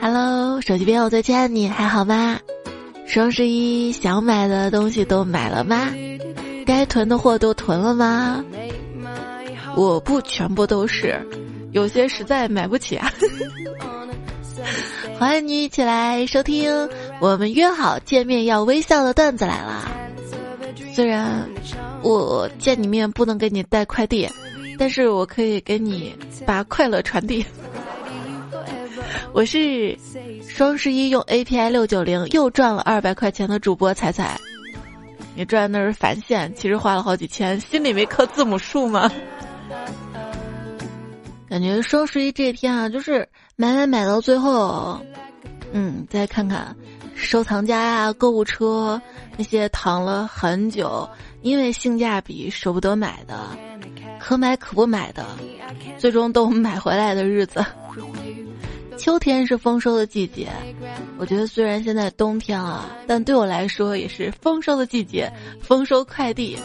Hello，手机边我最亲爱的你还好吗？双十一想买的东西都买了吗？该囤的货都囤了吗？我不全部都是，有些实在买不起啊。欢迎你一起来收听我们约好见面要微笑的段子来了。虽然我见你面不能给你带快递，但是我可以给你把快乐传递。我是双十一用 API 六九零又赚了二百块钱的主播彩彩。你赚的是返现，其实花了好几千，心里没刻字母数吗？感觉双十一这天啊，就是买买买到最后，嗯，再看看收藏夹呀、购物车那些躺了很久，因为性价比舍不得买的，可买可不买的，最终都买回来的日子。秋天是丰收的季节，我觉得虽然现在冬天了，但对我来说也是丰收的季节，丰收快递，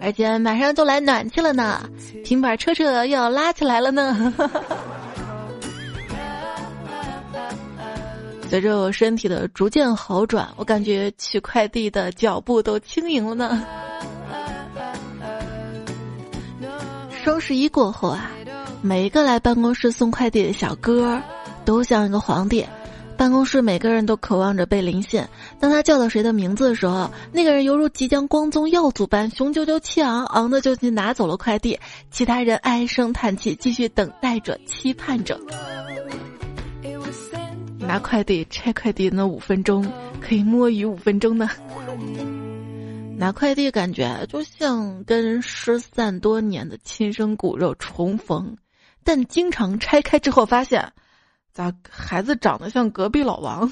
而且马上就来暖气了呢，平板车车又要拉起来了呢。随着我身体的逐渐好转，我感觉取快递的脚步都轻盈了呢。双十一过后啊，每一个来办公室送快递的小哥。都像一个皇帝，办公室每个人都渴望着被临县。当他叫到谁的名字的时候，那个人犹如即将光宗耀祖般雄赳赳气昂昂的就去拿走了快递，其他人唉声叹气，继续等待着，期盼着。拿快递拆快递那五分钟，可以摸鱼五分钟呢。拿快递感觉就像跟失散多年的亲生骨肉重逢，但经常拆开之后发现。咋孩子长得像隔壁老王？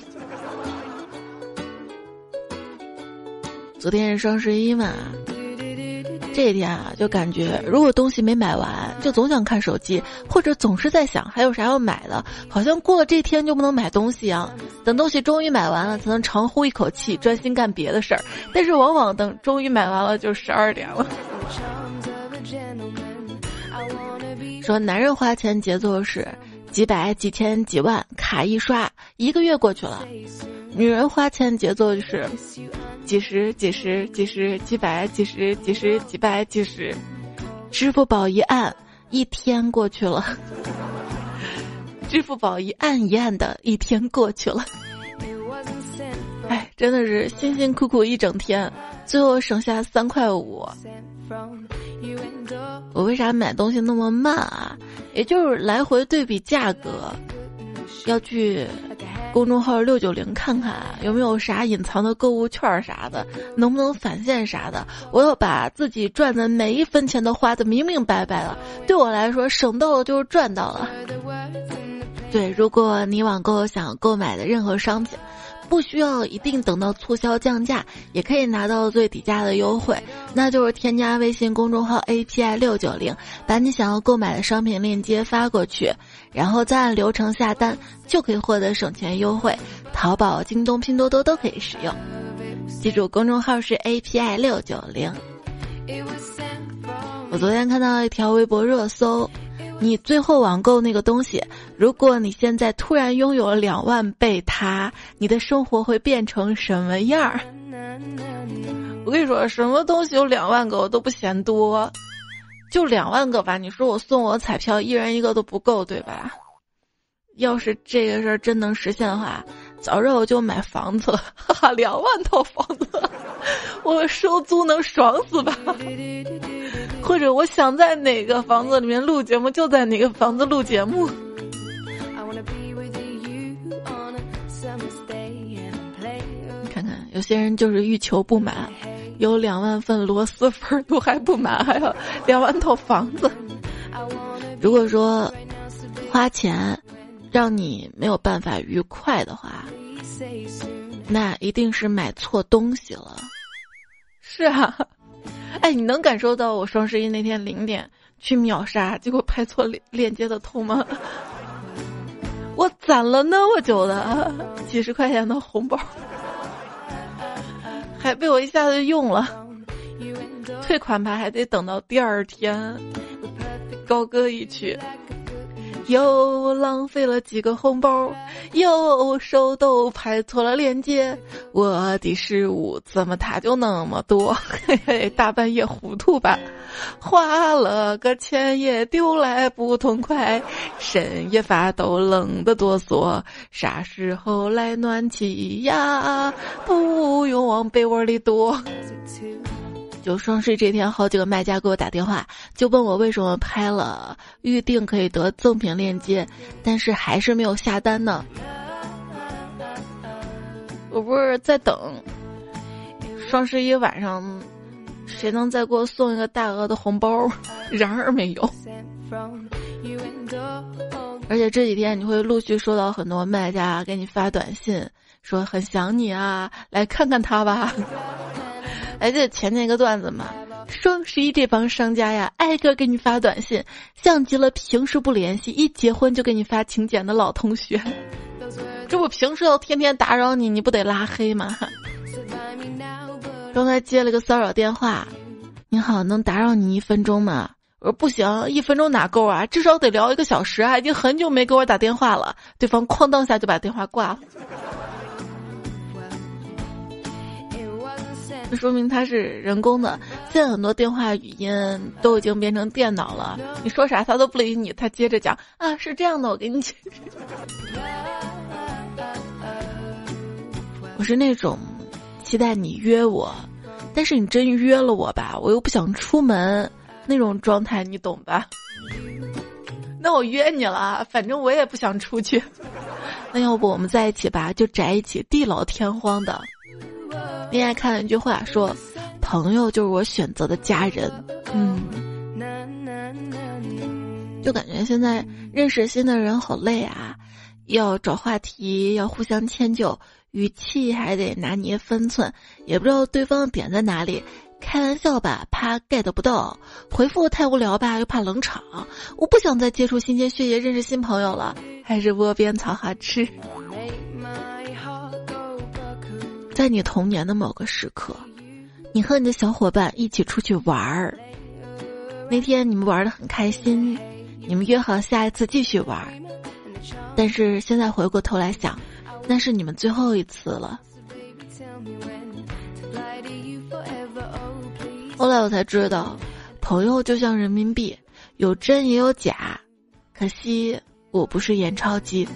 昨天是双十一嘛，这一天啊，就感觉如果东西没买完，就总想看手机，或者总是在想还有啥要买的，好像过了这天就不能买东西一样。等东西终于买完了，才能长呼一口气，专心干别的事儿。但是往往等终于买完了，就十二点了。说男人花钱节奏是。几百、几千、几万，卡一刷，一个月过去了。女人花钱节奏就是几十、几十、几十、几百、几十、几十、几百、几十，支付宝一按，一天过去了。支付宝一按一按的一天过去了。哎，真的是辛辛苦苦一整天，最后省下三块五。我为啥买东西那么慢啊？也就是来回对比价格，要去公众号六九零看看有没有啥隐藏的购物券啥的，能不能返现啥的。我要把自己赚的每一分钱都花的明明白白了。对我来说，省到了就是赚到了。对，如果你网购想购买的任何商品。不需要一定等到促销降价，也可以拿到最底价的优惠，那就是添加微信公众号 API 六九零，把你想要购买的商品链接发过去，然后再按流程下单，就可以获得省钱优惠。淘宝、京东、拼多多都可以使用。记住，公众号是 API 六九零。我昨天看到一条微博热搜。你最后网购那个东西，如果你现在突然拥有了两万倍它，你的生活会变成什么样儿？我跟你说，什么东西有两万个我都不嫌多，就两万个吧。你说我送我彩票，一人一个都不够，对吧？要是这个事儿真能实现的话，早知道我就买房子了，哈哈，两万套房子，我收租能爽死吧？或者我想在哪个房子里面录节目，就在哪个房子录节目。你看看，有些人就是欲求不满，有两万份螺蛳粉都还不满，还有两万套房子。如果说花钱。让你没有办法愉快的话，那一定是买错东西了。是啊，哎，你能感受到我双十一那天零点去秒杀，结果拍错链链接的痛吗？我攒了那么久的几十块钱的红包，还被我一下子用了，退款牌还得等到第二天，高歌一曲。又浪费了几个红包，又手都拍错了链接，我的失误怎么他就那么多？嘿嘿，大半夜糊涂吧，花了个钱也丢来不痛快，深夜发抖冷得哆嗦，啥时候来暖气呀？不用往被窝里躲。就双十一这天，好几个卖家给我打电话，就问我为什么拍了预定可以得赠品链接，但是还是没有下单呢？我不是在等双十一晚上，谁能再给我送一个大额的红包？然而没有。而且这几天你会陆续收到很多卖家给你发短信，说很想你啊，来看看他吧。还记得前天一个段子吗？双十一这帮商家呀，挨个给你发短信，像极了平时不联系，一结婚就给你发请柬的老同学。这不平时要天天打扰你，你不得拉黑吗？刚才接了个骚扰电话，你好，能打扰你一分钟吗？我说不行，一分钟哪够啊？至少得聊一个小时啊！已经很久没给我打电话了。对方哐当下就把电话挂了。那说明它是人工的，现在很多电话语音都已经变成电脑了。你说啥他都不理你，他接着讲啊，是这样的，我给你解释。我是那种期待你约我，但是你真约了我吧，我又不想出门那种状态，你懂吧？那我约你了，反正我也不想出去。那要不我们在一起吧，就宅一起，地老天荒的。另外看了一句话说：“朋友就是我选择的家人。”嗯，就感觉现在认识新的人好累啊，要找话题，要互相迁就，语气还得拿捏分寸，也不知道对方的点在哪里。开玩笑吧，怕 get 不到；回复太无聊吧，又怕冷场。我不想再接触新鲜血液，认识新朋友了，还是窝边草好吃。在你童年的某个时刻，你和你的小伙伴一起出去玩儿。那天你们玩的很开心，你们约好下一次继续玩儿。但是现在回过头来想，那是你们最后一次了。后来我才知道，朋友就像人民币，有真也有假。可惜我不是验钞机。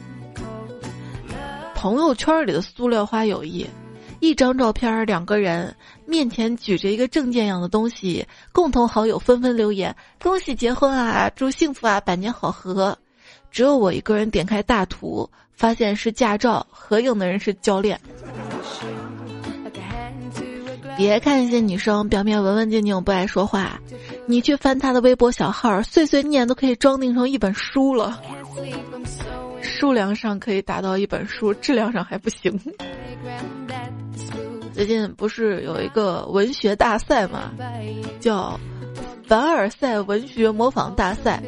朋友圈里的塑料花友谊。一张照片，两个人面前举着一个证件样的东西，共同好友纷纷留言：“恭喜结婚啊，祝幸福啊，百年好合。”只有我一个人点开大图，发现是驾照，合影的人是教练。别看一些女生表面文文静静不爱说话，你去翻她的微博小号，碎碎念都可以装订成一本书了。数量上可以达到一本书，质量上还不行。最近不是有一个文学大赛嘛，叫凡尔赛文学模仿大赛，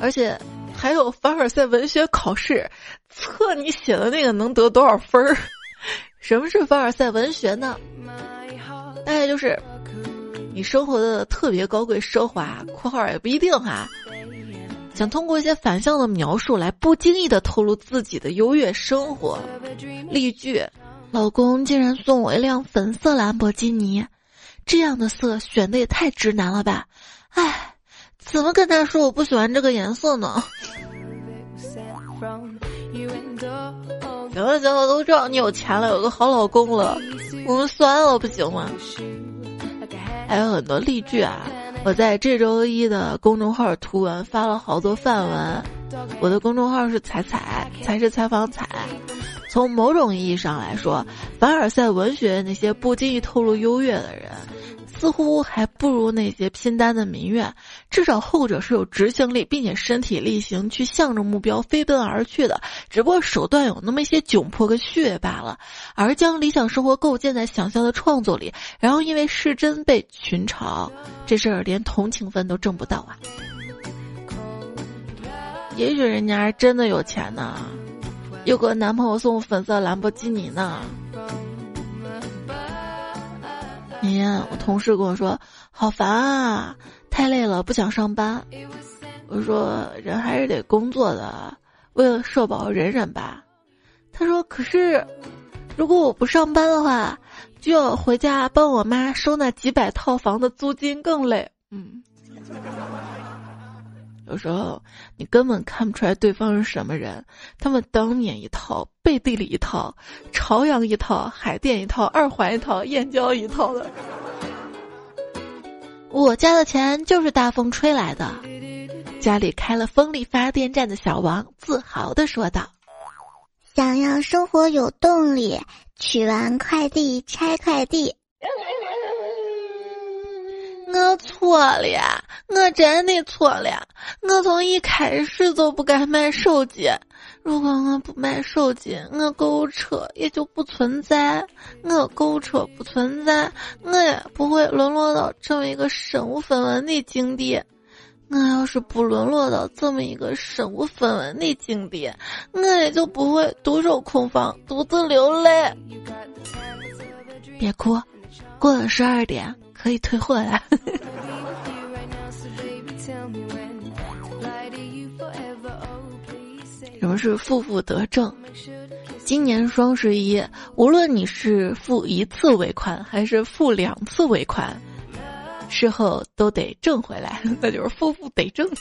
而且还有凡尔赛文学考试，测你写的那个能得多少分儿。什么是凡尔赛文学呢？大概就是你生活的特别高贵奢华（括号也不一定哈），想通过一些反向的描述来不经意的透露自己的优越生活。例句。老公竟然送我一辆粉色兰博基尼，这样的色选的也太直男了吧！哎，怎么跟他说我不喜欢这个颜色呢？行了行了，都知道你有钱了，有个好老公了，我们算了不行吗？还有很多例句啊！我在这周一的公众号图文发了好多范文，我的公众号是彩彩，才是采访彩。从某种意义上来说，凡尔赛文学那些不经意透露优越的人，似乎还不如那些拼单的民怨。至少后者是有执行力，并且身体力行去向着目标飞奔而去的，只不过手段有那么一些窘迫和虚伪罢了。而将理想生活构建在想象的创作里，然后因为失真被群嘲，这事儿连同情分都挣不到啊！也许人家真的有钱呢。有个男朋友送粉色兰博基尼呢。妍妍，我同事跟我说，好烦啊，太累了，不想上班。我说人还是得工作的，为了社保忍忍吧。他说可是，如果我不上班的话，就要回家帮我妈收那几百套房的租金，更累。嗯。有时候你根本看不出来对方是什么人，他们当面一套，背地里一套，朝阳一套，海淀一套，二环一套，燕郊一套的。我家的钱就是大风吹来的，家里开了风力发电站的小王自豪的说道：“想要生活有动力，取完快递拆快递。”我错了，我真的错了。我从一开始就不该买手机。如果我不买手机，我购物车也就不存在。我购物车不存在，我也不会沦落到这么一个身无分文的境地。我要是不沦落到这么一个身无分文的境地，我也就不会独守空房，独自流泪。别哭，过了十二点。可以退货了。什么是负负得正？今年双十一，无论你是付一次尾款还是付两次尾款，事后都得挣回来，那就是负负得正。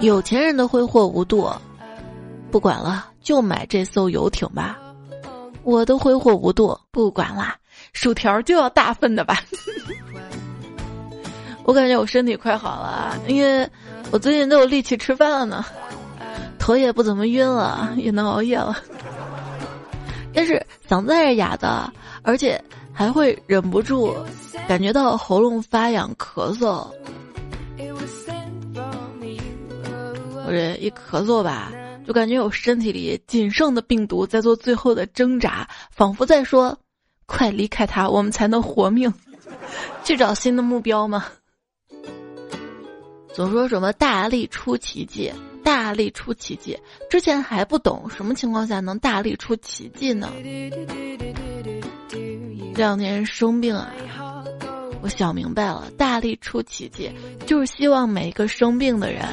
有钱人的挥霍无度，不管了，就买这艘游艇吧。我都挥霍无度，不管啦，薯条就要大份的吧。我感觉我身体快好了，因为我最近都有力气吃饭了呢，头也不怎么晕了，也能熬夜了。但是嗓子还是哑的，而且还会忍不住感觉到喉咙发痒、咳嗽。我这一咳嗽吧。就感觉我身体里仅剩的病毒在做最后的挣扎，仿佛在说：“快离开它，我们才能活命，去找新的目标吗？”总说什么大力出奇迹，大力出奇迹，之前还不懂什么情况下能大力出奇迹呢？这两年生病啊，我想明白了，大力出奇迹就是希望每一个生病的人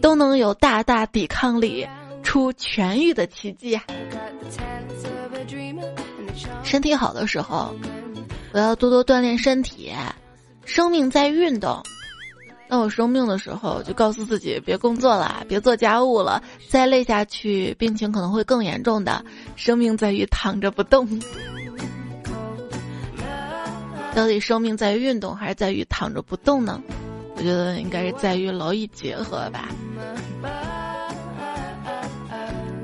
都能有大大抵抗力。出痊愈的奇迹。身体好的时候，我要多多锻炼身体。生命在运动。当我生病的时候，就告诉自己别工作了，别做家务了，再累下去，病情可能会更严重的。生命在于躺着不动。到底生命在于运动，还是在于躺着不动呢？我觉得应该是在于劳逸结合吧。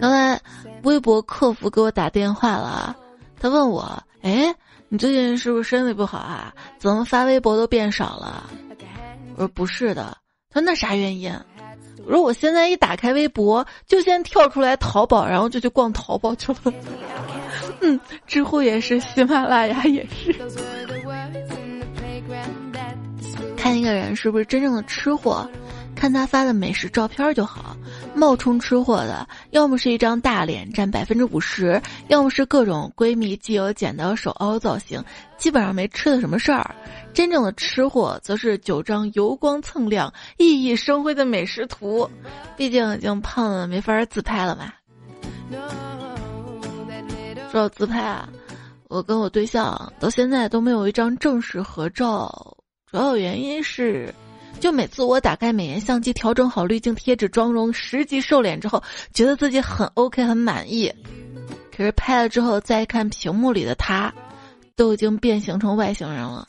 刚才微博客服给我打电话了，他问我：“哎，你最近是不是身体不好啊？怎么发微博都变少了？”我说：“不是的。”他说：“那啥原因？”我说：“我现在一打开微博，就先跳出来淘宝，然后就去逛淘宝去了。”嗯，知乎也是，喜马拉雅也是。看一个人是不是真正的吃货。看他发的美食照片就好，冒充吃货的，要么是一张大脸占百分之五十，要么是各种闺蜜既有剪刀手凹造型，基本上没吃的什么事儿。真正的吃货则是九张油光锃亮、熠熠生辉的美食图，毕竟已经胖了没法自拍了嘛。说到自拍啊，我跟我对象到现在都没有一张正式合照，主要原因是。就每次我打开美颜相机，调整好滤镜、贴纸、妆容，十级瘦脸之后，觉得自己很 OK，很满意。可是拍了之后再看屏幕里的他，都已经变形成外星人了。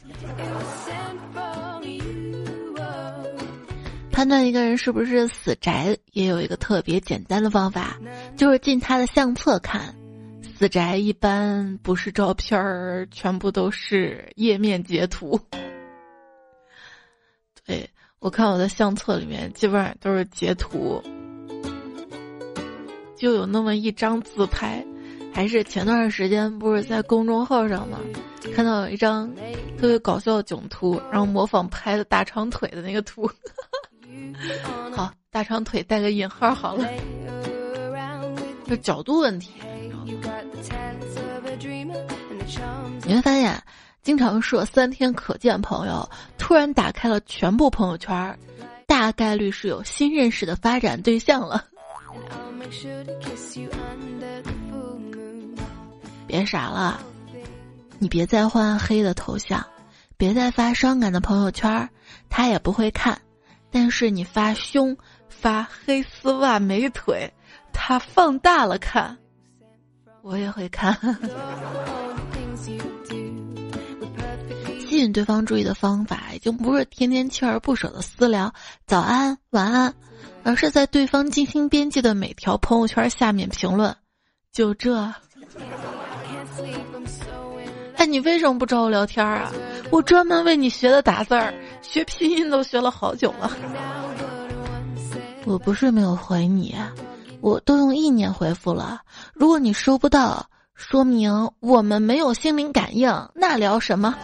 判断一个人是不是死宅，也有一个特别简单的方法，就是进他的相册看。死宅一般不是照片儿，全部都是页面截图。对。我看我的相册里面基本上都是截图，就有那么一张自拍，还是前段时间不是在公众号上嘛，看到有一张特别搞笑的囧图，然后模仿拍的大长腿的那个图，好，大长腿带个引号好了，就角度问题。你会发现。经常说三天可见朋友，突然打开了全部朋友圈，大概率是有新认识的发展对象了。别傻了，你别再换黑的头像，别再发伤感的朋友圈，他也不会看。但是你发胸、发黑丝袜、美腿，他放大了看，我也会看。引对方注意的方法，已经不是天天锲而不舍的私聊早安、晚安，而是在对方精心编辑的每条朋友圈下面评论。就这？哎，你为什么不找我聊天啊？我专门为你学的打字儿，学拼音都学了好久了。我不是没有回你，我都用意念回复了。如果你收不到，说明我们没有心灵感应，那聊什么？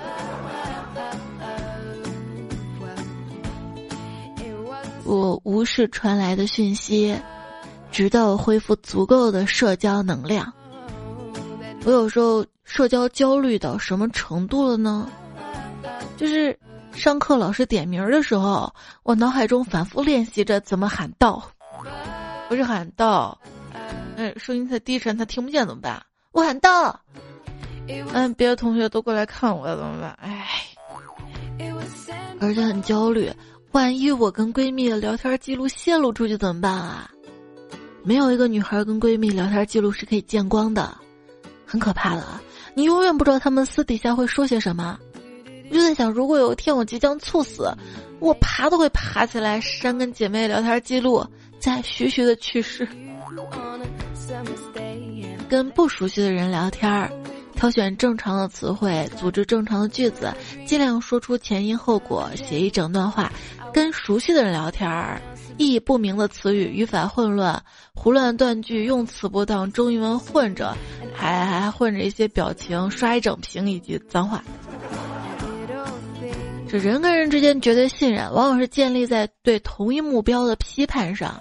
我无视传来的讯息，直到恢复足够的社交能量。我有时候社交焦虑到什么程度了呢？就是上课老师点名的时候，我脑海中反复练习着怎么喊到，不是喊到，嗯，声音太低沉他听不见怎么办？我喊到，嗯，别的同学都过来看我怎么办？哎，而且很焦虑。万一我跟闺蜜的聊天记录泄露出去怎么办啊？没有一个女孩跟闺蜜聊天记录是可以见光的，很可怕的。你永远不知道她们私底下会说些什么。我就在想，如果有一天我即将猝死，我爬都会爬起来删跟姐妹聊天记录，再徐徐的去世。跟不熟悉的人聊天儿，挑选正常的词汇，组织正常的句子，尽量说出前因后果，写一整段话。跟熟悉的人聊天儿，意义不明的词语、语法混乱、胡乱断句、用词不当、中英文混着，还还混着一些表情，刷一整屏以及脏话。这人跟人之间绝对信任，往往是建立在对同一目标的批判上。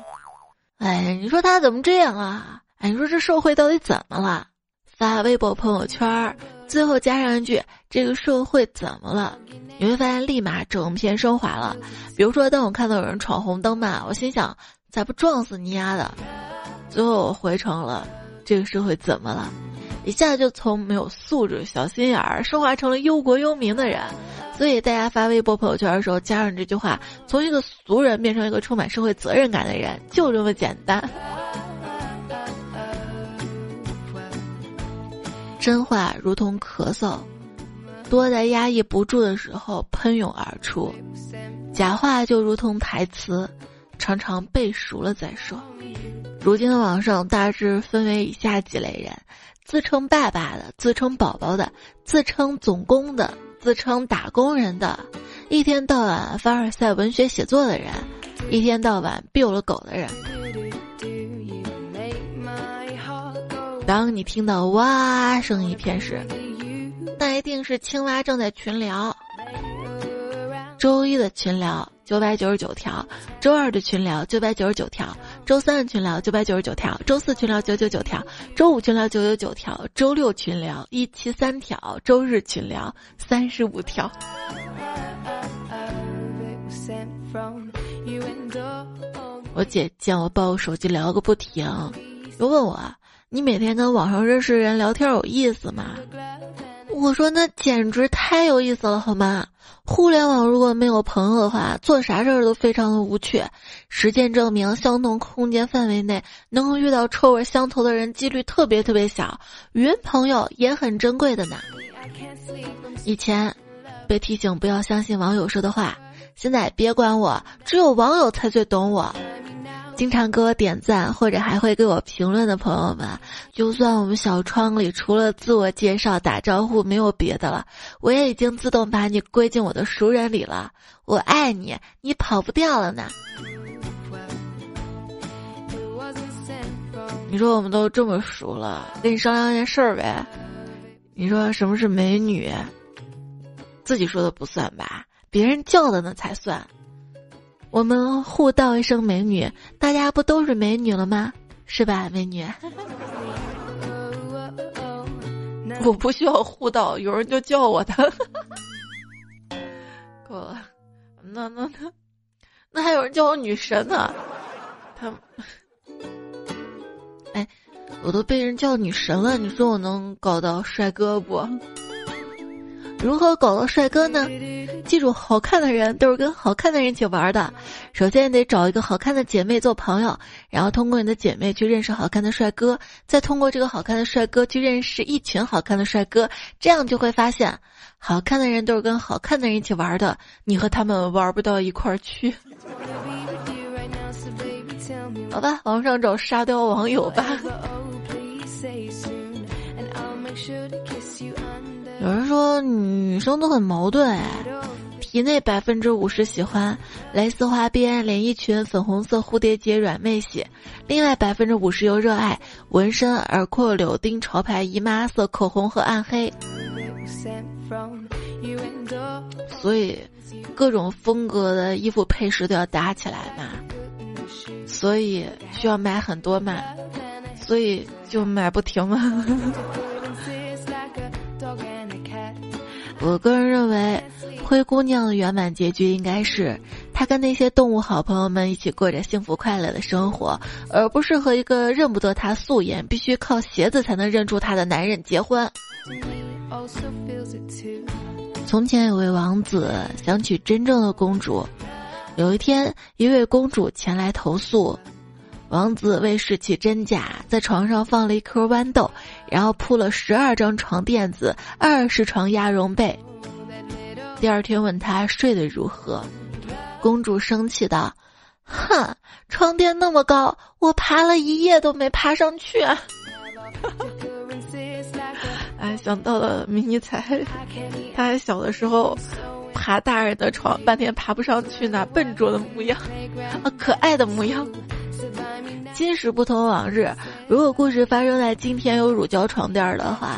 哎，你说他怎么这样啊？哎，你说这社会到底怎么了？发微博朋友圈，最后加上一句：“这个社会怎么了？”你会发现，立马整篇升华了。比如说，当我看到有人闯红灯嘛，我心想，咋不撞死你丫的？最后我回成了，这个社会怎么了？一下就从没有素质、小心眼儿，升华成了忧国忧民的人。所以大家发微博朋友圈的时候，加上这句话，从一个俗人变成一个充满社会责任感的人，就这么简单。真话如同咳嗽。多在压抑不住的时候喷涌而出，假话就如同台词，常常背熟了再说。如今的网上大致分为以下几类人：自称爸爸的、自称宝宝的、自称总工的、自称打工人的、一天到晚凡尔赛文学写作的人、一天到晚 biu 了狗的人。当你听到哇声一片时。那一定是青蛙正在群聊。周一的群聊九百九十九条，周二的群聊九百九十九条，周三的群聊九百九十九条，周四群聊九九九条，周五群聊九九九条，周六群聊一七三条，周日群聊三十五条。我姐见我抱手机聊个不停，又问我：“你每天跟网上认识人聊天有意思吗？”我说那简直太有意思了，好吗？互联网如果没有朋友的话，做啥事儿都非常的无趣。实践证明，相同空间范围内能够遇到臭味相投的人几率特别特别小。云朋友也很珍贵的呢。以前被提醒不要相信网友说的话，现在别管我，只有网友才最懂我。经常给我点赞或者还会给我评论的朋友们，就算我们小窗里除了自我介绍打招呼没有别的了，我也已经自动把你归进我的熟人里了。我爱你，你跑不掉了呢。你说我们都这么熟了，跟你商量件事儿呗。你说什么是美女？自己说的不算吧，别人叫的那才算。我们互道一声美女，大家不都是美女了吗？是吧，美女？我不需要互道，有人就叫我的。够了。那那那，那还有人叫我女神呢。他，哎，我都被人叫女神了，你说我能搞到帅哥不？如何搞到帅哥呢？记住，好看的人都是跟好看的人一起玩的。首先得找一个好看的姐妹做朋友，然后通过你的姐妹去认识好看的帅哥，再通过这个好看的帅哥去认识一群好看的帅哥，这样就会发现，好看的人都是跟好看的人一起玩的，你和他们玩不到一块儿去。好吧，网上找沙雕网友吧。有人说女生都很矛盾哎，体内百分之五十喜欢蕾丝花边连衣裙、粉红色蝴蝶结软妹鞋，另外百分之五十又热爱纹身、耳廓、柳丁、潮牌、姨妈色口红和暗黑。所以，各种风格的衣服配饰都要搭起来嘛，所以需要买很多嘛，所以就买不停嘛。我个人认为，灰姑娘的圆满结局应该是她跟那些动物好朋友们一起过着幸福快乐的生活，而不是和一个认不得她素颜、必须靠鞋子才能认出她的男人结婚。从前有位王子想娶真正的公主，有一天，一位公主前来投诉。王子为试其真假，在床上放了一颗豌豆，然后铺了十二张床垫子，二十床鸭绒被。第二天问他睡得如何，公主生气道：“哼，床垫那么高，我爬了一夜都没爬上去。”哎，想到了迷你彩，他还小的时候，爬大人的床，半天爬不上去那笨拙的模样，啊，可爱的模样。今时不同往日，如果故事发生在今天有乳胶床垫的话，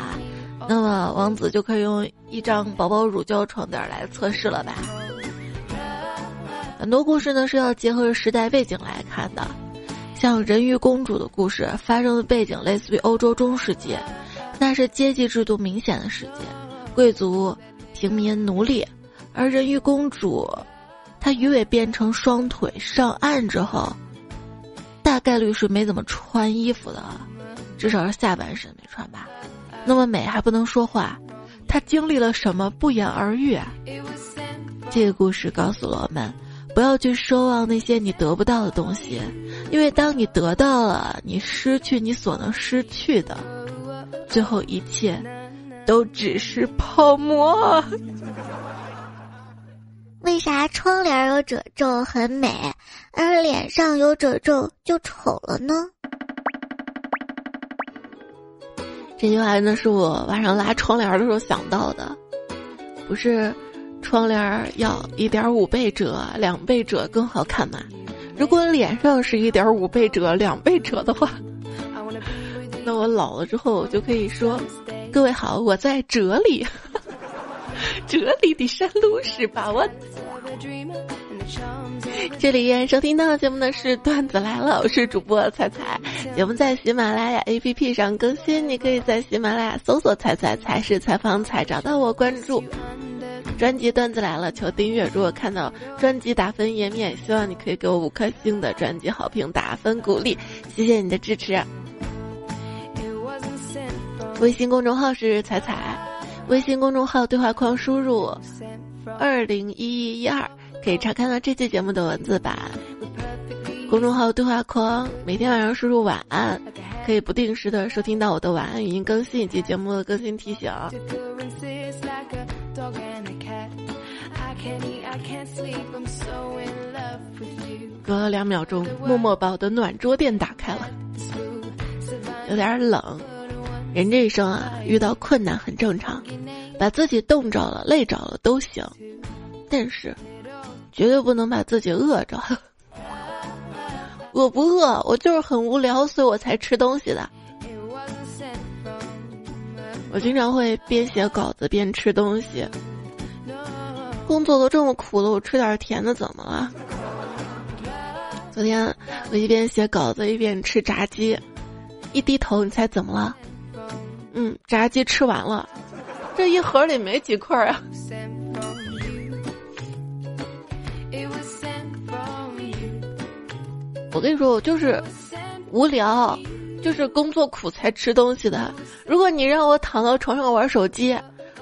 那么王子就可以用一张薄薄乳胶床垫来测试了吧？很多故事呢是要结合时代背景来看的，像人鱼公主的故事发生的背景类似于欧洲中世纪，那是阶级制度明显的世界，贵族、平民、奴隶，而人鱼公主，她鱼尾变成双腿上岸之后。大概率是没怎么穿衣服的，至少是下半身没穿吧。那么美还不能说话，她经历了什么不言而喻啊。这个故事告诉了我们，不要去奢望那些你得不到的东西，因为当你得到了，你失去你所能失去的，最后一切都只是泡沫。为啥窗帘有褶皱很美，而脸上有褶皱就丑了呢？这句话呢是我晚上拉窗帘的时候想到的，不是窗帘要一点五倍折、两倍折更好看吗？如果脸上是一点五倍折、两倍折的话，那我老了之后就可以说：“各位好，我在这里。”这里的山路十八弯。这里依然收听到节目的是段子来了，我是主播彩彩。节目在喜马拉雅 APP 上更新，你可以在喜马拉雅搜索“彩彩才是采访彩”，找到我关注。专辑段子来了，求订阅。如果看到专辑打分页面，希望你可以给我五颗星的专辑好评打分鼓励，谢谢你的支持。微信公众号是彩彩。微信公众号对话框输入二零一一一二，可以查看到这期节目的文字版。公众号对话框每天晚上输入晚安，可以不定时的收听到我的晚安语音更新以及节目的更新提醒。隔了两秒钟，默默把我的暖桌垫打开了，有点冷。人这一生啊，遇到困难很正常，把自己冻着了、累着了都行，但是绝对不能把自己饿着。我不饿？我就是很无聊，所以我才吃东西的。我经常会边写稿子边吃东西。工作都这么苦了，我吃点甜的怎么了？昨天我一边写稿子一边吃炸鸡，一低头，你猜怎么了？嗯，炸鸡吃完了，这一盒里没几块啊。我跟你说，我就是无聊，就是工作苦才吃东西的。如果你让我躺到床上玩手机，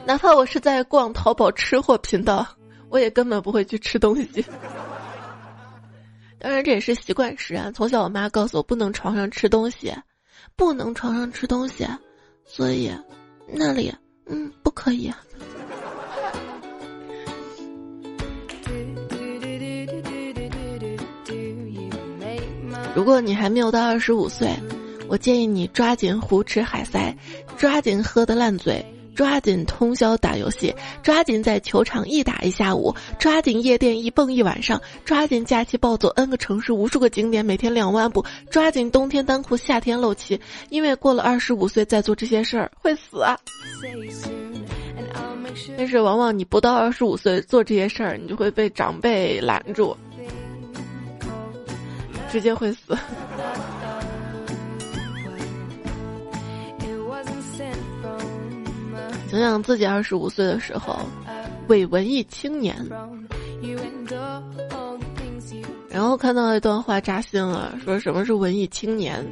哪怕我是在逛淘宝吃货频道，我也根本不会去吃东西。当然，这也是习惯使然。从小我妈告诉我不能床上吃东西，不能床上吃东西，所以那里嗯不可以。如果你还没有到二十五岁，我建议你抓紧胡吃海塞，抓紧喝的烂醉，抓紧通宵打游戏，抓紧在球场一打一下午，抓紧夜店一蹦一晚上，抓紧假期暴走 N 个城市无数个景点，每天两万步，抓紧冬天单裤夏天露脐，因为过了二十五岁再做这些事儿会死啊！但是往往你不到二十五岁做这些事儿，你就会被长辈拦住。直接会死。想想自己二十五岁的时候，伪文艺青年。然后看到一段话扎心了，说什么是文艺青年，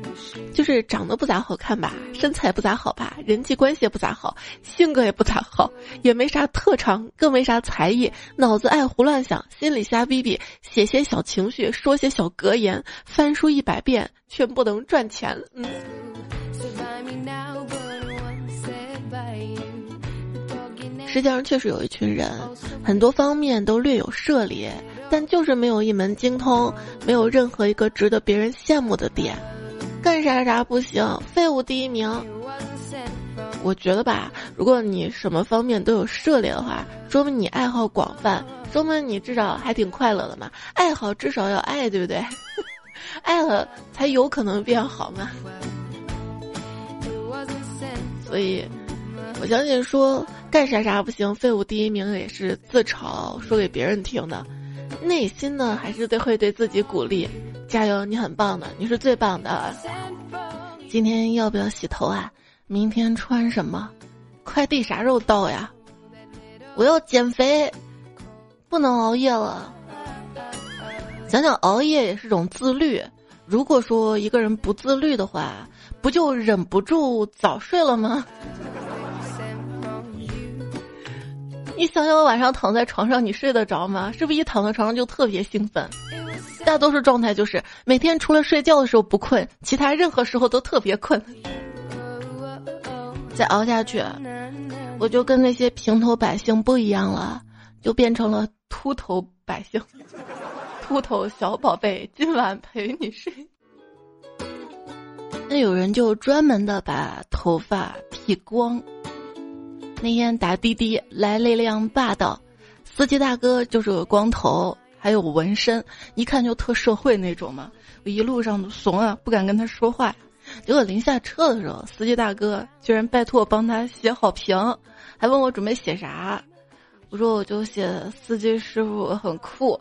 就是长得不咋好看吧，身材不咋好吧，人际关系也不咋好，性格也不咋好，也没啥特长，更没啥才艺，脑子爱胡乱想，心里瞎逼逼，写些小情绪，说些小格言，翻书一百遍却不能赚钱。嗯。世界上确实有一群人，很多方面都略有涉猎，但就是没有一门精通，没有任何一个值得别人羡慕的点，干啥啥不行，废物第一名。我觉得吧，如果你什么方面都有涉猎的话，说明你爱好广泛，说明你至少还挺快乐的嘛。爱好至少要爱，对不对？爱了才有可能变好嘛。所以，我相信说。干啥啥不行，废物第一名也是自嘲说给别人听的，内心呢还是得会对自己鼓励，加油，你很棒的，你是最棒的。今天要不要洗头啊？明天穿什么？快递啥时候到呀？我要减肥，不能熬夜了。想想熬夜也是种自律，如果说一个人不自律的话，不就忍不住早睡了吗？你想想，我晚上躺在床上，你睡得着吗？是不是一躺在床上就特别兴奋？大多数状态就是每天除了睡觉的时候不困，其他任何时候都特别困。再熬下去，我就跟那些平头百姓不一样了，就变成了秃头百姓。秃头小宝贝，今晚陪你睡。那有人就专门的把头发剃光。那天打滴滴来了一辆霸道，司机大哥就是个光头，还有纹身，一看就特社会那种嘛。我一路上都怂啊，不敢跟他说话。结果临下车的时候，司机大哥居然拜托我帮他写好评，还问我准备写啥。我说我就写司机师傅很酷。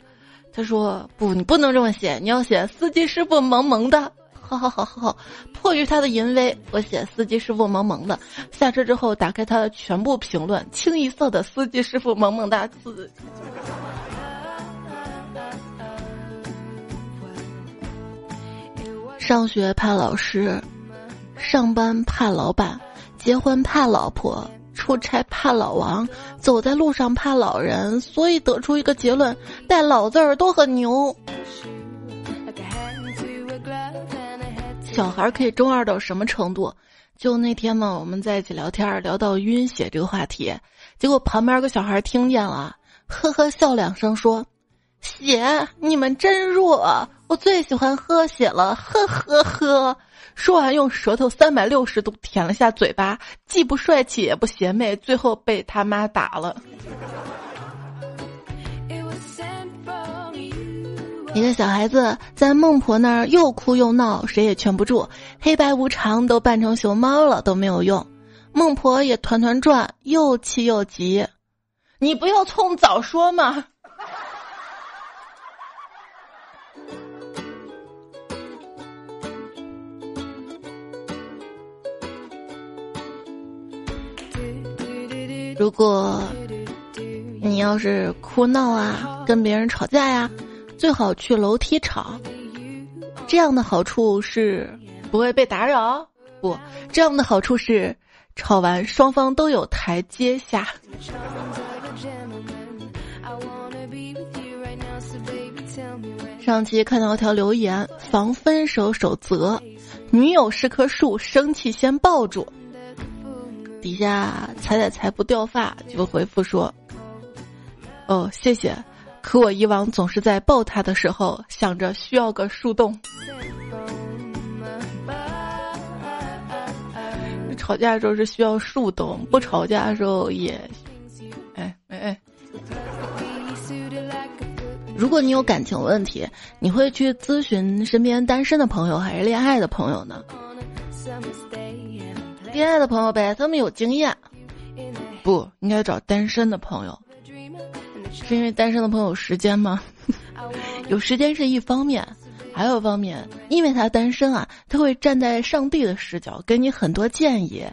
他说不，你不能这么写，你要写司机师傅萌萌的。好好好好好，迫于他的淫威，我写司机师傅萌萌的。下车之后，打开他的全部评论，清一色的司机师傅萌萌哒字。上学怕老师，上班怕老板，结婚怕老婆，出差怕老王，走在路上怕老人，所以得出一个结论：带老字儿都很牛。小孩可以中二到什么程度？就那天嘛，我们在一起聊天，聊到晕血这个话题，结果旁边个小孩听见了，呵呵笑两声，说：“血，你们真弱，我最喜欢喝血了，呵呵呵。”说完用舌头三百六十度舔了下嘴巴，既不帅气也不邪魅，最后被他妈打了。一个小孩子在孟婆那儿又哭又闹，谁也劝不住。黑白无常都扮成熊猫了都没有用，孟婆也团团转，又气又急。你不要冲早说嘛！如果你要是哭闹啊，跟别人吵架呀。最好去楼梯吵，这样的好处是不会被打扰，不，这样的好处是吵完双方都有台阶下。上期看到一条留言，防分手守则：女友是棵树，生气先抱住。底下踩踩踩不掉发，就回复说：“哦，谢谢。可我以往总是在抱他的时候想着需要个树洞。吵架的时候是需要树洞，不吵架的时候也……哎哎哎。”如果你有感情问题，你会去咨询身边单身的朋友还是恋爱的朋友呢？恋爱的朋友呗，他们有经验。不应该找单身的朋友，是因为单身的朋友有时间吗？有时间是一方面，还有方面，因为他单身啊，他会站在上帝的视角给你很多建议。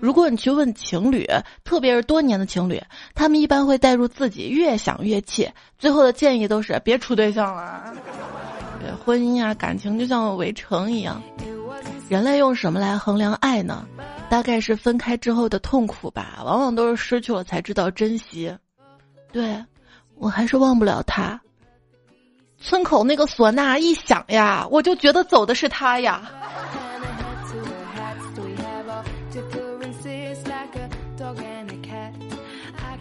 如果你去问情侣，特别是多年的情侣，他们一般会带入自己，越想越气，最后的建议都是别处对象了。对婚姻啊，感情就像围城一样，人类用什么来衡量爱呢？大概是分开之后的痛苦吧，往往都是失去了才知道珍惜。对，我还是忘不了他。村口那个唢呐一响呀，我就觉得走的是他呀。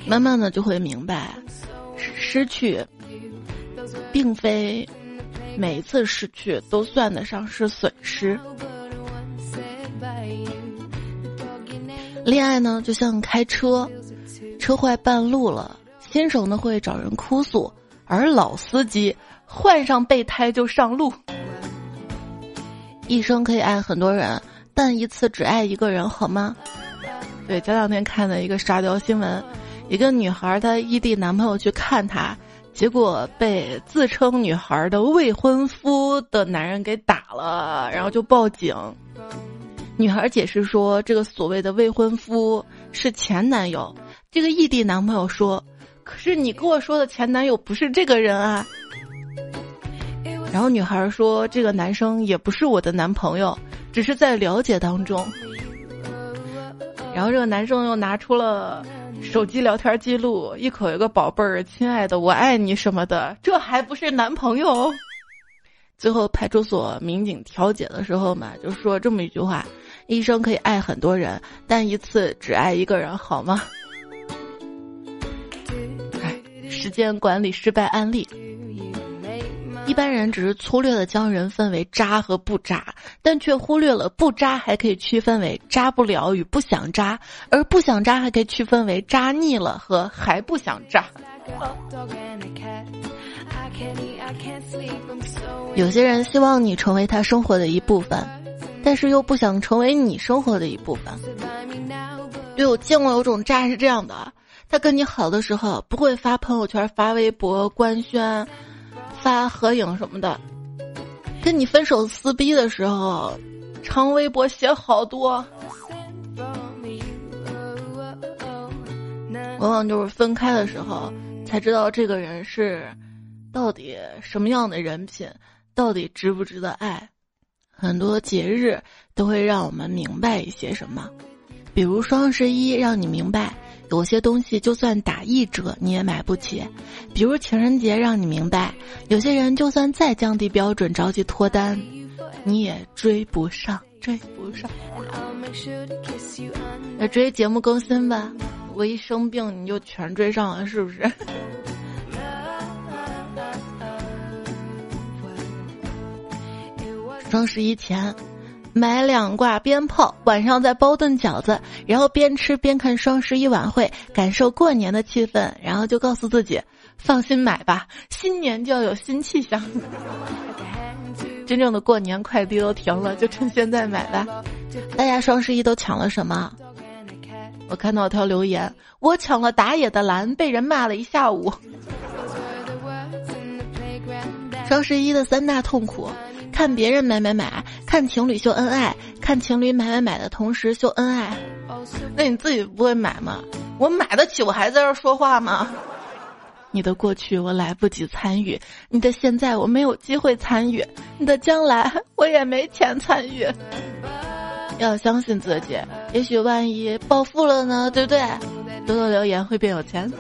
慢慢的就会明白，失去，并非每一次失去都算得上是损失。恋爱呢，就像开车，车坏半路了，新手呢会找人哭诉，而老司机换上备胎就上路。一生可以爱很多人，但一次只爱一个人，好吗？对，前两天看的一个沙雕新闻。一个女孩，她异地男朋友去看她，结果被自称女孩的未婚夫的男人给打了，然后就报警。女孩解释说，这个所谓的未婚夫是前男友。这个异地男朋友说：“可是你跟我说的前男友不是这个人啊。”然后女孩说：“这个男生也不是我的男朋友，只是在了解当中。”然后这个男生又拿出了。手机聊天记录，一口一个宝贝儿，亲爱的，我爱你什么的，这还不是男朋友？最后派出所民警调解的时候嘛，就说这么一句话：一生可以爱很多人，但一次只爱一个人，好吗？时间管理失败案例。一般人只是粗略的将人分为渣和不渣，但却忽略了不渣还可以区分为渣不了与不想渣，而不想渣还可以区分为渣腻了和还不想渣。有些人希望你成为他生活的一部分，但是又不想成为你生活的一部分。对我见过有种渣是这样的，他跟你好的时候不会发朋友圈、发微博官宣。发合影什么的，跟你分手撕逼的时候，长微博写好多，往往就是分开的时候才知道这个人是到底什么样的人品，到底值不值得爱。很多节日都会让我们明白一些什么，比如双十一，让你明白。有些东西就算打一折你也买不起，比如情人节让你明白，有些人就算再降低标准着急脱单，你也追不上，追不上。那追节目更新吧，我一生病你就全追上了，是不是？双十一前。买两挂鞭炮，晚上再包顿饺子，然后边吃边看双十一晚会，感受过年的气氛，然后就告诉自己，放心买吧，新年就要有新气象。真正的过年快递都停了，就趁现在买吧。大家双十一都抢了什么？我看到条留言，我抢了打野的蓝，被人骂了一下午。双十一的三大痛苦。看别人买买买，看情侣秀恩爱，看情侣买买买的同时秀恩爱，那你自己不会买吗？我买得起，我还在这说话吗？你的过去我来不及参与，你的现在我没有机会参与，你的将来我也没钱参与。要相信自己，也许万一暴富了呢，对不对？多多留言会变有钱。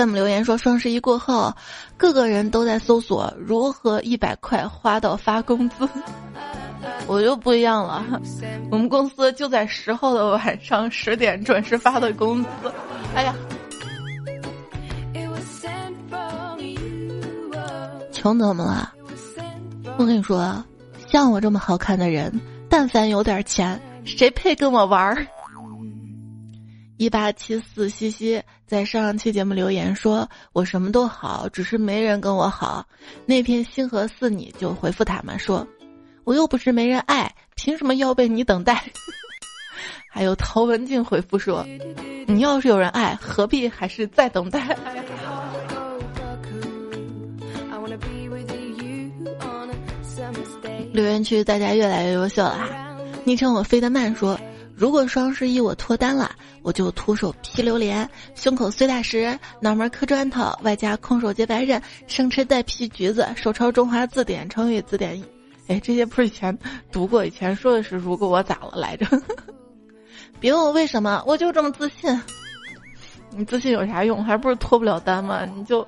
在我们留言说，双十一过后，各个人都在搜索如何一百块花到发工资。我就不一样了，我们公司就在十号的晚上十点准时发的工资。哎呀，穷怎么了？我跟你说，像我这么好看的人，但凡有点钱，谁配跟我玩儿？一八七四西西在上期节目留言说：“我什么都好，只是没人跟我好。”那篇星河似你就回复他们说。我又不是没人爱，凭什么要被你等待？还有陶文静回复说：“你要是有人爱，何必还是在等待？” 留言区大家越来越优秀了哈！昵称我飞得慢说：“如果双十一我脱单了，我就徒手劈榴莲，胸口碎大石，脑门磕砖头，外加空手接白刃，生吃带皮橘子，手抄中华字典、成语字典。”哎，这些不是以前读过？以前说的是如果我咋了来着？别问我为什么，我就这么自信。你自信有啥用？还不是脱不了单吗？你就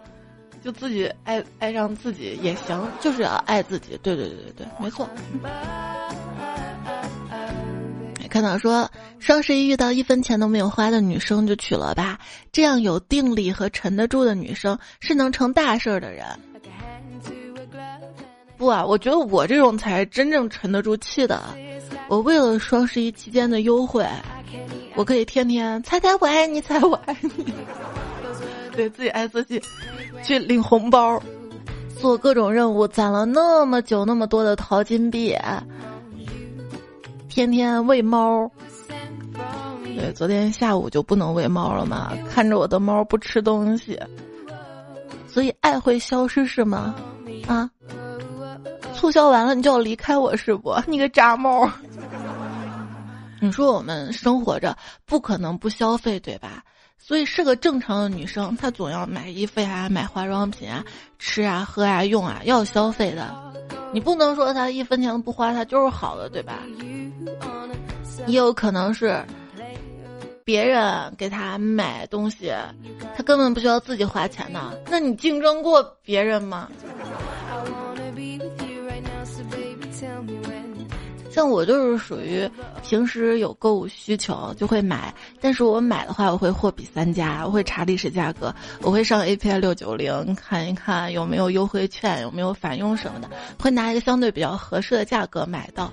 就自己爱爱上自己也行，就是要爱自己。对对对对对，没错。看到说双十一遇到一分钱都没有花的女生就娶了吧，这样有定力和沉得住的女生是能成大事儿的人。不啊，我觉得我这种才是真正沉得住气的。我为了双十一期间的优惠，我可以天天猜猜我爱你，猜我爱你，对自己爱自己，去领红包，做各种任务，攒了那么久那么多的淘金币，天天喂猫。对，昨天下午就不能喂猫了嘛，看着我的猫不吃东西，所以爱会消失是吗？啊？促销完了，你就要离开我是不？你个渣猫！你说我们生活着不可能不消费，对吧？所以是个正常的女生，她总要买衣服呀、买化妆品啊、吃啊、喝啊、用啊，要消费的。你不能说她一分钱都不花，她就是好的，对吧？也有可能是别人给她买东西，她根本不需要自己花钱呢。那你竞争过别人吗？像我就是属于平时有购物需求就会买，但是我买的话我会货比三家，我会查历史价格，我会上 A P I 六九零看一看有没有优惠券，有没有返佣什么的，会拿一个相对比较合适的价格买到。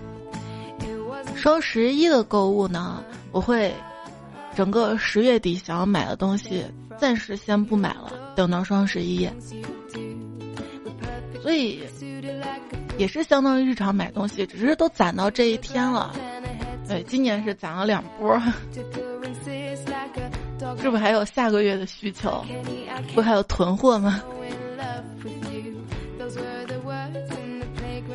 双十一的购物呢，我会整个十月底想要买的东西暂时先不买了，等到双十一。所以。也是相当于日常买东西，只是都攒到这一天了。对，今年是攒了两波，是不是还有下个月的需求？不还有囤货吗？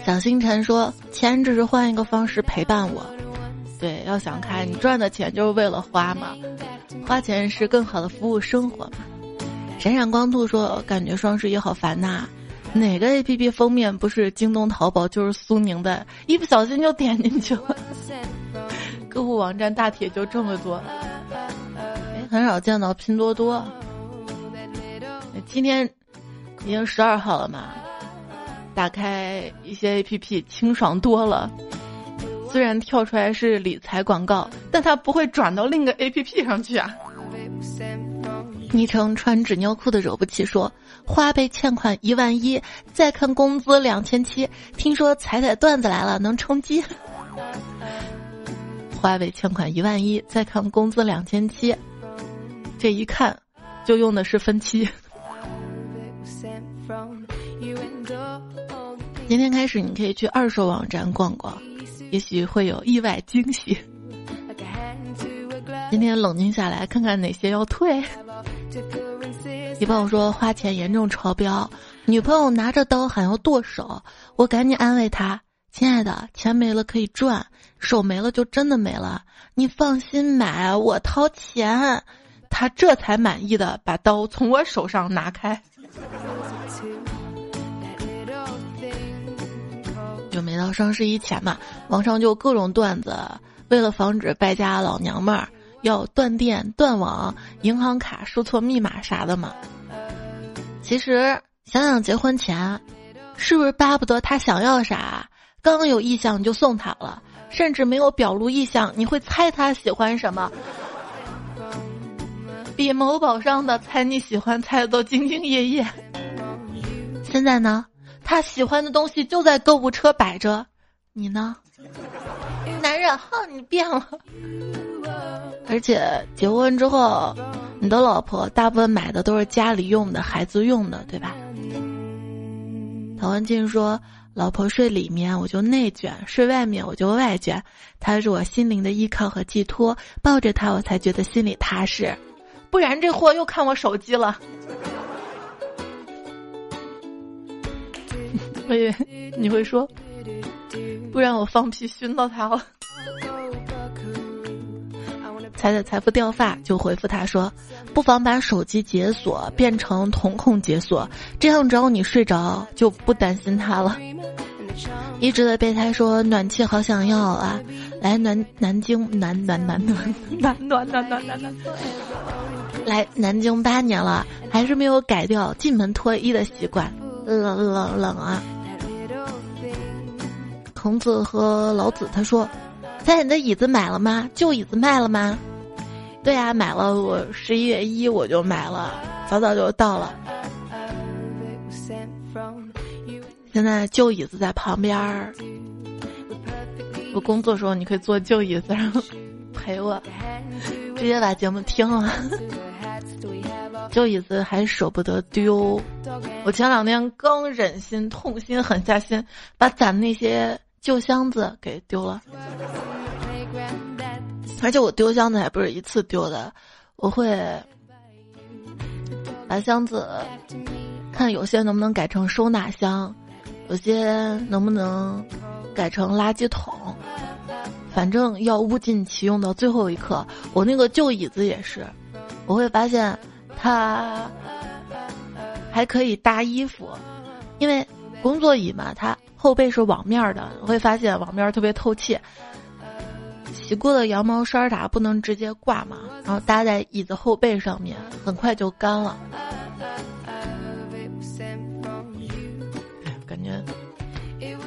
小星辰说：“钱只是换一个方式陪伴我。”对，要想开，你赚的钱就是为了花嘛，花钱是更好的服务生活嘛。闪闪光度说：“感觉双十一好烦呐。” 哪个 A P P 封面不是京东、淘宝就是苏宁的？一不小心就点进去了。购物网站大铁就这么多，哎，很少见到拼多多。今天已经十二号了嘛，打开一些 A P P 清爽多了。虽然跳出来是理财广告，但它不会转到另一个 A P P 上去啊。昵称穿纸尿裤的惹不起说。花呗欠款一万一，再看工资两千七，听说彩彩段子来了能充饥。花呗欠款一万一，再看工资两千七，这一看就用的是分期。今天开始你可以去二手网站逛逛，也许会有意外惊喜。今天冷静下来看看哪些要退。女朋友说花钱严重超标，女朋友拿着刀喊要剁手，我赶紧安慰她：“亲爱的，钱没了可以赚，手没了就真的没了，你放心买，我掏钱。他这才满意的把刀从我手上拿开。就没到双十一前嘛，网上就各种段子，为了防止败家老娘们儿要断电、断网、银行卡输错密码啥的嘛。其实想想结婚前，是不是巴不得他想要啥，刚有意向就送他了，甚至没有表露意向，你会猜他喜欢什么？比某宝上的猜你喜欢猜的都兢兢业业。现在呢？他喜欢的东西就在购物车摆着，你呢？男人，哼，你变了。而且结婚之后，你的老婆大部分买的都是家里用的、孩子用的，对吧？陶文静说：“老婆睡里面我就内卷，睡外面我就外卷。她是我心灵的依靠和寄托，抱着她我才觉得心里踏实。不然这货又看我手机了。”我以为你会说，不然我放屁熏到他了。彩彩财富掉发就回复他说：“不妨把手机解锁变成瞳孔解锁，这样只要你睡着就不担心他了。”一直在备胎说：“暖气好想要啊！”来南南京南南南暖暖暖暖暖暖暖暖暖，来南京八年了，还是没有改掉进门脱衣的习惯，冷冷冷啊！孔子和老子他说：“在你的椅子买了吗？旧椅子卖了吗？”对呀，买了。我十一月一我就买了，早早就到了。现在旧椅子在旁边儿，我工作时候你可以坐旧椅子上陪我，直接把节目听了。旧椅子还舍不得丢，我前两天刚忍心痛心狠下心，把攒那些旧箱子给丢了。而且我丢箱子还不是一次丢的，我会把箱子看有些能不能改成收纳箱，有些能不能改成垃圾桶，反正要物尽其用到最后一刻。我那个旧椅子也是，我会发现。它还可以搭衣服，因为工作椅嘛，它后背是网面的，会发现网面特别透气。洗过的羊毛衫啥不能直接挂嘛，然后搭在椅子后背上面，很快就干了。感觉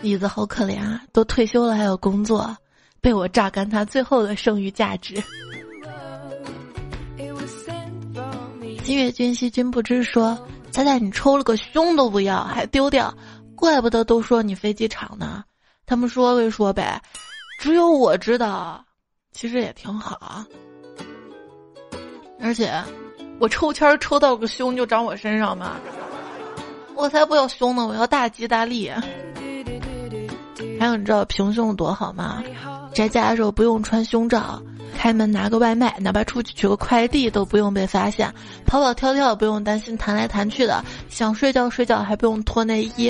椅子好可怜啊，都退休了还有工作，被我榨干它最后的剩余价值。金月君兮君不知说，猜猜你抽了个胸都不要还丢掉，怪不得都说你飞机场呢。他们说归说呗，只有我知道，其实也挺好。而且我抽签抽到个胸就长我身上嘛，我才不要胸呢，我要大吉大利。还有你知道平胸多好吗？在家的时候不用穿胸罩。开门拿个外卖，哪怕出去取个快递都不用被发现，跑跑跳跳不用担心弹来弹去的，想睡觉睡觉还不用脱内衣。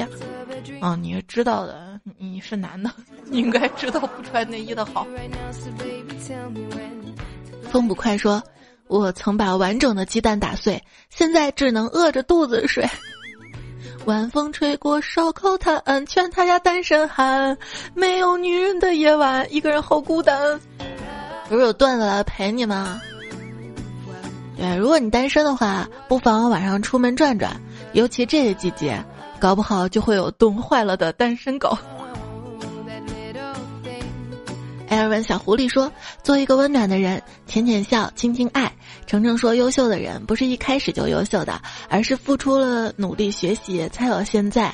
啊，你是知道的，你是男的，你应该知道不穿内衣的好。风不快说，我曾把完整的鸡蛋打碎，现在只能饿着肚子睡。晚风吹过烧烤摊，劝他家单身汉，没有女人的夜晚，一个人好孤单。不是有段子来陪你吗？对，如果你单身的话，不妨晚上出门转转，尤其这个季节，搞不好就会有冻坏了的单身狗。艾尔文小狐狸说：“做一个温暖的人，浅浅笑，轻轻爱。”程程说：“优秀的人不是一开始就优秀的，而是付出了努力学习才有现在。”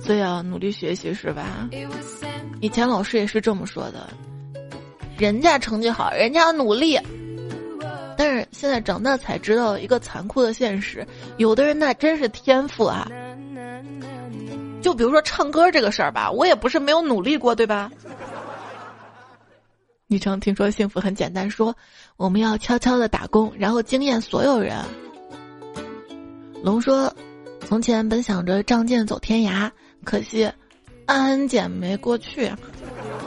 所以要努力学习是吧？以前老师也是这么说的，人家成绩好，人家努力，但是现在长大才知道一个残酷的现实，有的人那真是天赋啊。就比如说唱歌这个事儿吧，我也不是没有努力过，对吧？昵称听说幸福很简单，说我们要悄悄的打工，然后惊艳所有人。龙说，从前本想着仗剑走天涯。可惜，安安检没过去。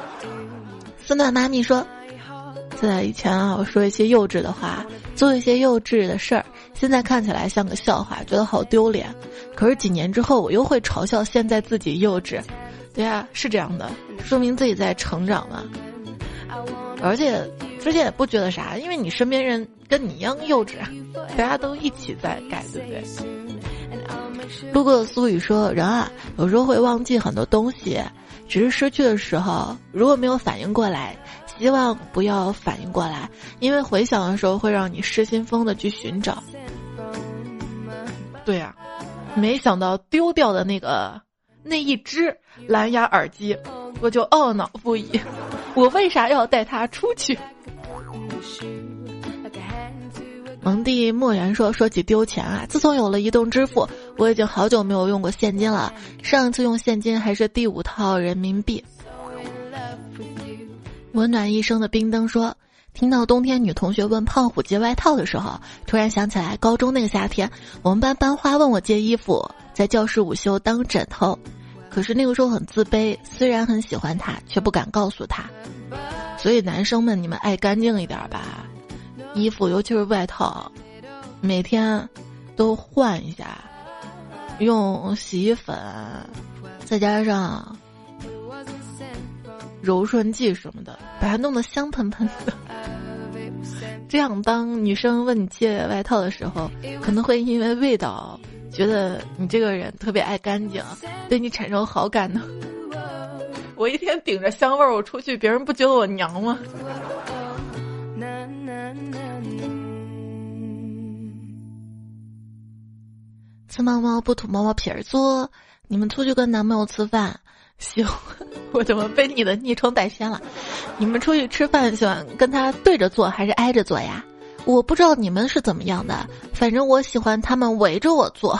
思暖妈咪说：“在以前啊，我说一些幼稚的话，做一些幼稚的事儿，现在看起来像个笑话，觉得好丢脸。可是几年之后，我又会嘲笑现在自己幼稚。对啊，是这样的，说明自己在成长嘛。而且之前也不觉得啥，因为你身边人跟你一样幼稚，大家都一起在改，对不对？路过的苏雨说：“人啊，有时候会忘记很多东西，只是失去的时候，如果没有反应过来。”希望不要反应过来，因为回想的时候会让你失心疯的去寻找。对呀，没想到丢掉的那个那一只蓝牙耳机，我就懊恼不已。我为啥要带它出去？蒙蒂默然说：“说起丢钱啊，自从有了移动支付，我已经好久没有用过现金了。上一次用现金还是第五套人民币。”温暖一生的冰灯说：“听到冬天女同学问胖虎借外套的时候，突然想起来高中那个夏天，我们班班花问我借衣服，在教室午休当枕头。可是那个时候很自卑，虽然很喜欢他，却不敢告诉他。所以男生们，你们爱干净一点吧，衣服尤其是外套，每天都换一下，用洗衣粉，再加上。”柔顺剂什么的，把它弄得香喷喷的。这样，当女生问你借外套的时候，可能会因为味道觉得你这个人特别爱干净，对你产生好感呢。我一天顶着香味儿我出去，别人不觉得我娘吗？吃猫猫不吐猫猫皮儿说，你们出去跟男朋友吃饭。行，我怎么被你的昵称带偏了？你们出去吃饭喜欢跟他对着坐还是挨着坐呀？我不知道你们是怎么样的，反正我喜欢他们围着我坐。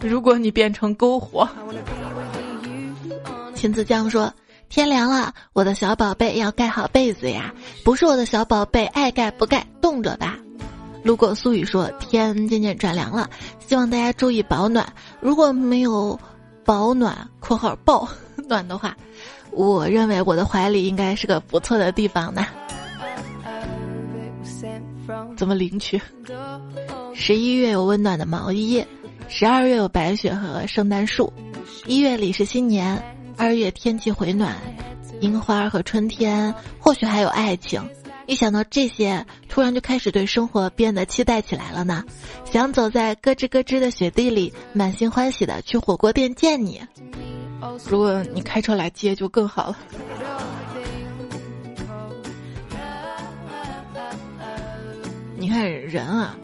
如果你变成篝火，秦子江说：“天凉了，我的小宝贝要盖好被子呀。不是我的小宝贝爱盖不盖，冻着吧。”路过苏雨说：“天渐渐转凉了，希望大家注意保暖。如果没有保暖（括号抱暖）的话，我认为我的怀里应该是个不错的地方呢。怎么领取？十一月有温暖的毛衣，十二月有白雪和圣诞树，一月里是新年，二月天气回暖，樱花和春天，或许还有爱情。”一想到这些，突然就开始对生活变得期待起来了呢。想走在咯吱咯吱的雪地里，满心欢喜的去火锅店见你。如果你开车来接就更好了。你看人啊，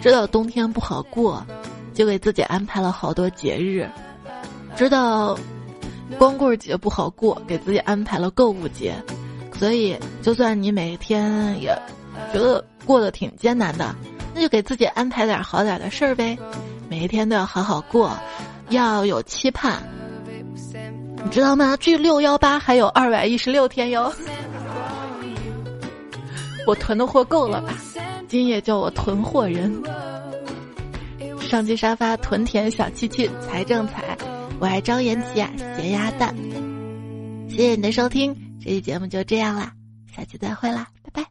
知道冬天不好过，就给自己安排了好多节日；知道光棍节不好过，给自己安排了购物节。所以，就算你每天也觉得过得挺艰难的，那就给自己安排点好点的事儿呗。每一天都要好好过，要有期盼。你知道吗？距六幺八还有二百一十六天哟。我囤的货够了吧？今夜叫我囤货人。上期沙发囤田小七七财政财，我爱张延琪啊，咸鸭蛋。谢谢你的收听这期节目就这样啦下期再会啦拜拜。